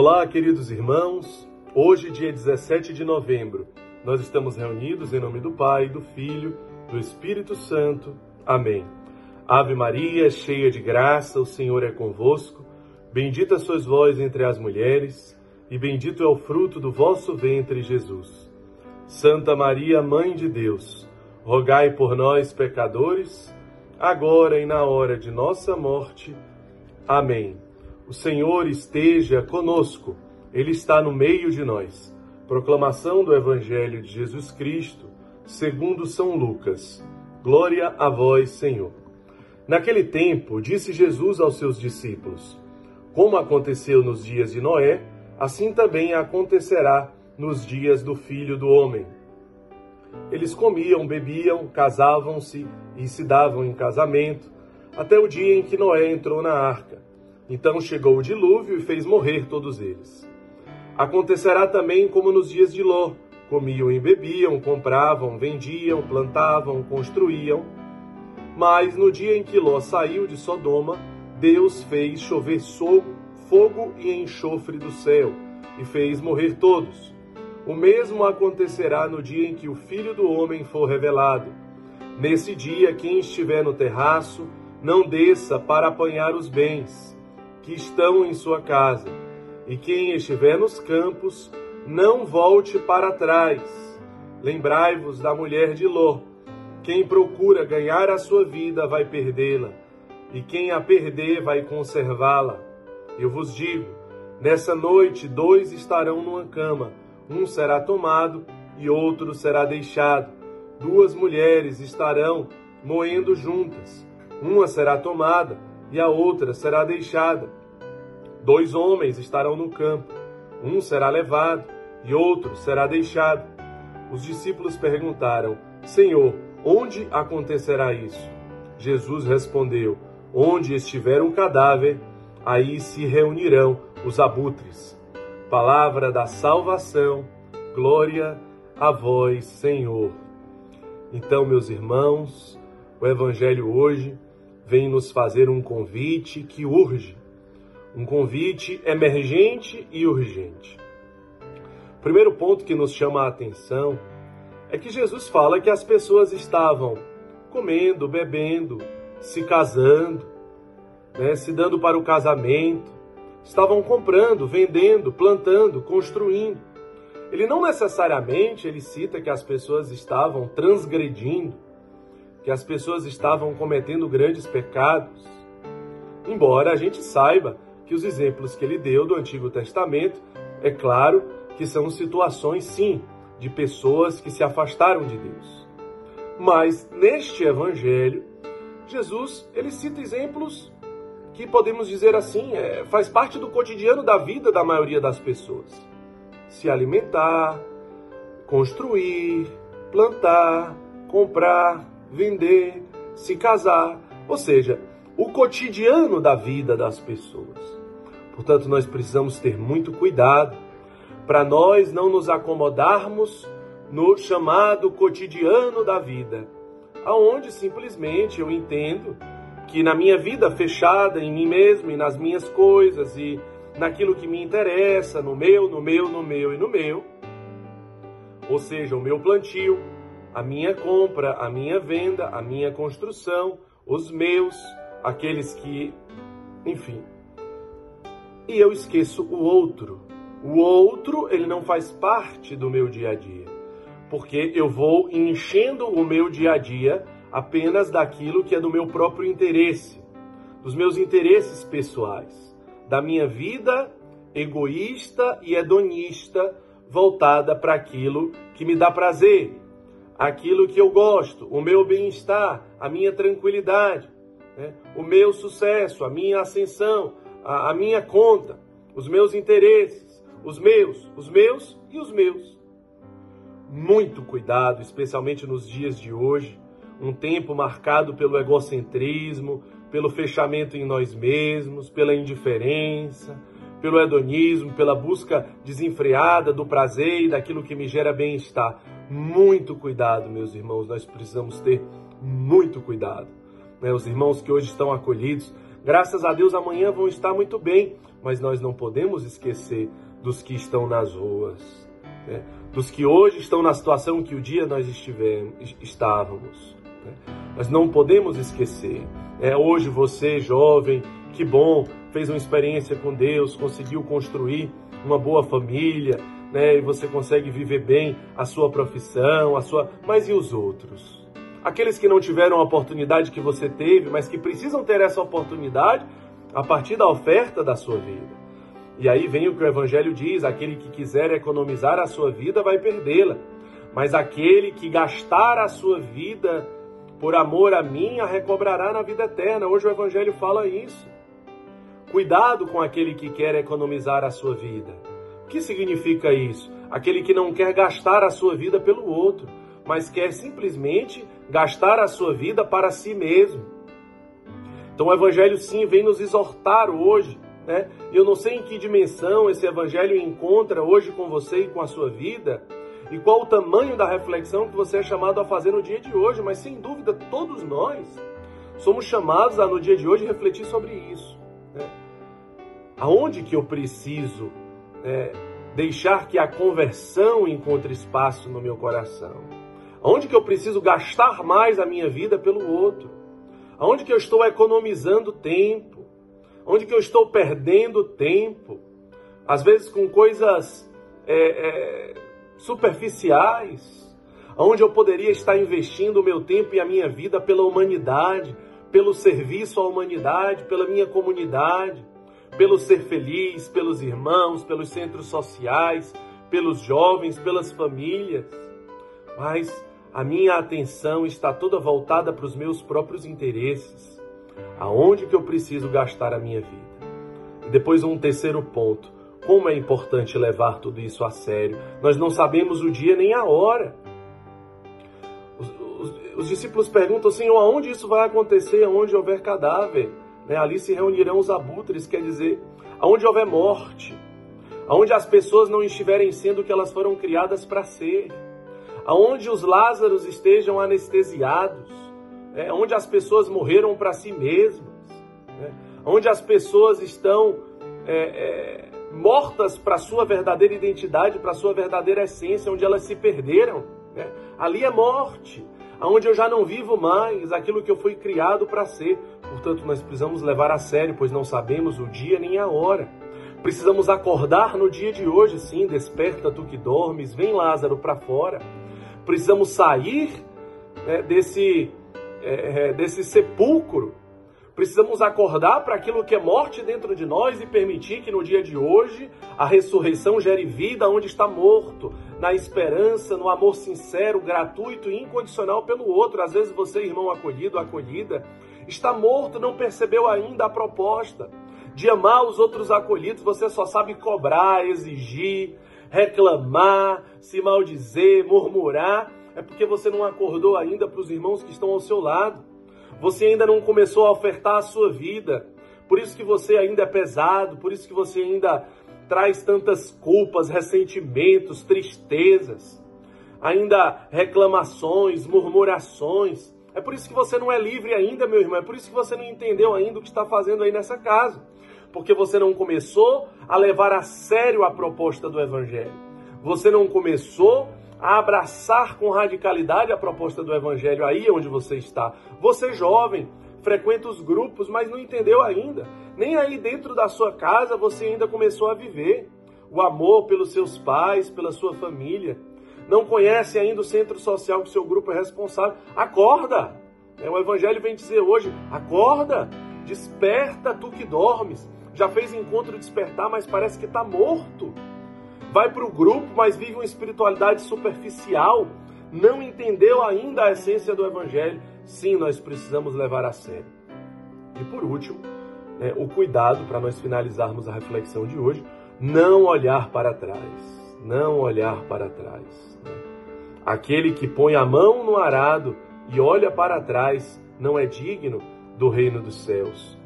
Olá, queridos irmãos. Hoje, dia 17 de novembro, nós estamos reunidos em nome do Pai, do Filho, do Espírito Santo. Amém. Ave Maria, cheia de graça, o Senhor é convosco. Bendita sois vós entre as mulheres, e bendito é o fruto do vosso ventre, Jesus. Santa Maria, Mãe de Deus, rogai por nós, pecadores, agora e na hora de nossa morte. Amém. O Senhor esteja conosco, Ele está no meio de nós. Proclamação do Evangelho de Jesus Cristo, segundo São Lucas. Glória a vós, Senhor. Naquele tempo, disse Jesus aos seus discípulos: Como aconteceu nos dias de Noé, assim também acontecerá nos dias do Filho do Homem. Eles comiam, bebiam, casavam-se e se davam em casamento, até o dia em que Noé entrou na arca então chegou o dilúvio e fez morrer todos eles. Acontecerá também como nos dias de Ló: comiam e bebiam, compravam, vendiam, plantavam, construíam. Mas no dia em que Ló saiu de Sodoma, Deus fez chover fogo e enxofre do céu e fez morrer todos. O mesmo acontecerá no dia em que o Filho do Homem for revelado. Nesse dia, quem estiver no terraço, não desça para apanhar os bens que estão em sua casa, e quem estiver nos campos, não volte para trás. Lembrai-vos da mulher de Ló. Quem procura ganhar a sua vida vai perdê-la, e quem a perder vai conservá-la. Eu vos digo: nessa noite dois estarão numa cama, um será tomado e outro será deixado. Duas mulheres estarão moendo juntas, uma será tomada e a outra será deixada. Dois homens estarão no campo, um será levado e outro será deixado. Os discípulos perguntaram: Senhor, onde acontecerá isso? Jesus respondeu: Onde estiver um cadáver, aí se reunirão os abutres. Palavra da salvação, glória a vós, Senhor. Então, meus irmãos, o Evangelho hoje vem nos fazer um convite que urge um convite emergente e urgente. O primeiro ponto que nos chama a atenção é que Jesus fala que as pessoas estavam comendo, bebendo, se casando, né, se dando para o casamento, estavam comprando, vendendo, plantando, construindo. Ele não necessariamente ele cita que as pessoas estavam transgredindo, que as pessoas estavam cometendo grandes pecados. Embora a gente saiba que os exemplos que ele deu do Antigo Testamento, é claro que são situações, sim, de pessoas que se afastaram de Deus. Mas neste evangelho, Jesus ele cita exemplos que podemos dizer assim, é, faz parte do cotidiano da vida da maioria das pessoas. Se alimentar, construir, plantar, comprar, vender, se casar, ou seja, o cotidiano da vida das pessoas. Portanto, nós precisamos ter muito cuidado para nós não nos acomodarmos no chamado cotidiano da vida, aonde simplesmente eu entendo que na minha vida fechada em mim mesmo e nas minhas coisas e naquilo que me interessa, no meu, no meu, no meu e no meu, ou seja, o meu plantio, a minha compra, a minha venda, a minha construção, os meus, aqueles que, enfim, e eu esqueço o outro. O outro, ele não faz parte do meu dia a dia, porque eu vou enchendo o meu dia a dia apenas daquilo que é do meu próprio interesse, dos meus interesses pessoais, da minha vida egoísta e hedonista voltada para aquilo que me dá prazer, aquilo que eu gosto, o meu bem-estar, a minha tranquilidade, né? o meu sucesso, a minha ascensão, a, a minha conta, os meus interesses, os meus, os meus e os meus. Muito cuidado, especialmente nos dias de hoje, um tempo marcado pelo egocentrismo, pelo fechamento em nós mesmos, pela indiferença, pelo hedonismo, pela busca desenfreada do prazer e daquilo que me gera bem-estar. Muito cuidado, meus irmãos, nós precisamos ter muito cuidado. Né? Os irmãos que hoje estão acolhidos graças a Deus amanhã vão estar muito bem, mas nós não podemos esquecer dos que estão nas ruas, né? dos que hoje estão na situação que o dia nós estivemos, estávamos. Né? Nós não podemos esquecer. É, hoje você, jovem, que bom, fez uma experiência com Deus, conseguiu construir uma boa família, né? E você consegue viver bem a sua profissão, a sua. Mas e os outros? Aqueles que não tiveram a oportunidade que você teve, mas que precisam ter essa oportunidade a partir da oferta da sua vida. E aí vem o que o Evangelho diz: aquele que quiser economizar a sua vida vai perdê-la, mas aquele que gastar a sua vida por amor a mim a recobrará na vida eterna. Hoje o Evangelho fala isso. Cuidado com aquele que quer economizar a sua vida. O que significa isso? Aquele que não quer gastar a sua vida pelo outro, mas quer simplesmente gastar a sua vida para si mesmo. Então o Evangelho sim vem nos exortar hoje, né? Eu não sei em que dimensão esse Evangelho encontra hoje com você e com a sua vida, e qual o tamanho da reflexão que você é chamado a fazer no dia de hoje, mas sem dúvida todos nós somos chamados a no dia de hoje refletir sobre isso. Né? Aonde que eu preciso é, deixar que a conversão encontre espaço no meu coração? Onde que eu preciso gastar mais a minha vida pelo outro? Aonde que eu estou economizando tempo? Onde que eu estou perdendo tempo? Às vezes com coisas é, é, superficiais. Onde eu poderia estar investindo o meu tempo e a minha vida pela humanidade, pelo serviço à humanidade, pela minha comunidade pelo ser feliz, pelos irmãos, pelos centros sociais, pelos jovens, pelas famílias. Mas a minha atenção está toda voltada para os meus próprios interesses. Aonde que eu preciso gastar a minha vida? E depois um terceiro ponto. Como é importante levar tudo isso a sério. Nós não sabemos o dia nem a hora. Os, os, os discípulos perguntam, Senhor, aonde isso vai acontecer? Aonde houver cadáver? Né? Ali se reunirão os abutres, quer dizer, aonde houver morte, aonde as pessoas não estiverem sendo o que elas foram criadas para ser, aonde os Lázaros estejam anestesiados, né? onde as pessoas morreram para si mesmas, né? onde as pessoas estão é, é, mortas para a sua verdadeira identidade, para a sua verdadeira essência, onde elas se perderam. Né? Ali é morte aonde eu já não vivo mais aquilo que eu fui criado para ser. Portanto, nós precisamos levar a sério, pois não sabemos o dia nem a hora. Precisamos acordar no dia de hoje, sim, desperta tu que dormes, vem Lázaro para fora. Precisamos sair né, desse, é, é desse sepulcro Precisamos acordar para aquilo que é morte dentro de nós e permitir que no dia de hoje a ressurreição gere vida onde está morto, na esperança, no amor sincero, gratuito e incondicional pelo outro. Às vezes você, irmão acolhido, acolhida, está morto, não percebeu ainda a proposta de amar os outros acolhidos, você só sabe cobrar, exigir, reclamar, se maldizer, murmurar. É porque você não acordou ainda para os irmãos que estão ao seu lado. Você ainda não começou a ofertar a sua vida. Por isso que você ainda é pesado, por isso que você ainda traz tantas culpas, ressentimentos, tristezas, ainda reclamações, murmurações. É por isso que você não é livre ainda, meu irmão. É por isso que você não entendeu ainda o que está fazendo aí nessa casa. Porque você não começou a levar a sério a proposta do Evangelho. Você não começou a abraçar com radicalidade a proposta do Evangelho aí onde você está. Você jovem, frequenta os grupos, mas não entendeu ainda. Nem aí dentro da sua casa você ainda começou a viver o amor pelos seus pais, pela sua família. Não conhece ainda o centro social que seu grupo é responsável. Acorda! É, o Evangelho vem dizer hoje: acorda, desperta tu que dormes. Já fez encontro despertar, mas parece que está morto vai para o grupo, mas vive uma espiritualidade superficial, não entendeu ainda a essência do Evangelho, sim, nós precisamos levar a sério. E por último, né, o cuidado para nós finalizarmos a reflexão de hoje, não olhar para trás, não olhar para trás. Né? Aquele que põe a mão no arado e olha para trás não é digno do reino dos céus.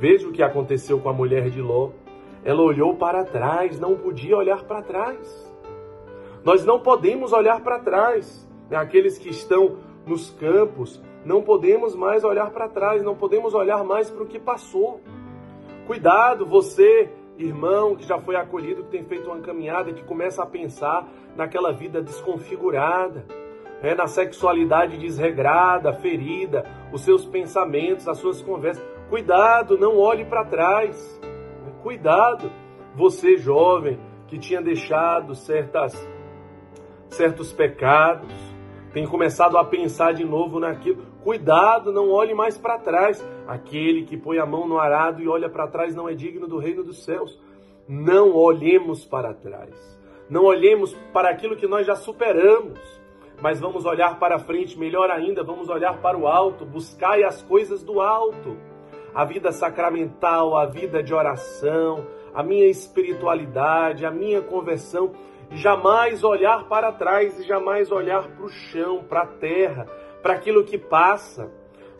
Né? Veja o que aconteceu com a mulher de Ló. Ela olhou para trás, não podia olhar para trás. Nós não podemos olhar para trás. Né? Aqueles que estão nos campos, não podemos mais olhar para trás, não podemos olhar mais para o que passou. Cuidado, você, irmão, que já foi acolhido, que tem feito uma caminhada, que começa a pensar naquela vida desconfigurada, é, na sexualidade desregrada, ferida, os seus pensamentos, as suas conversas. Cuidado, não olhe para trás. Cuidado, você jovem que tinha deixado certas, certos pecados, tem começado a pensar de novo naquilo. Cuidado, não olhe mais para trás. Aquele que põe a mão no arado e olha para trás não é digno do reino dos céus. Não olhemos para trás. Não olhemos para aquilo que nós já superamos, mas vamos olhar para frente, melhor ainda, vamos olhar para o alto, buscai as coisas do alto. A vida sacramental, a vida de oração, a minha espiritualidade, a minha conversão, jamais olhar para trás e jamais olhar para o chão, para a terra, para aquilo que passa,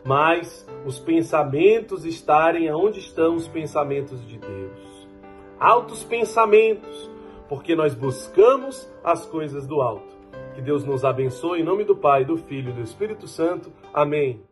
mas os pensamentos estarem onde estão os pensamentos de Deus. Altos pensamentos, porque nós buscamos as coisas do alto. Que Deus nos abençoe em nome do Pai, do Filho e do Espírito Santo. Amém.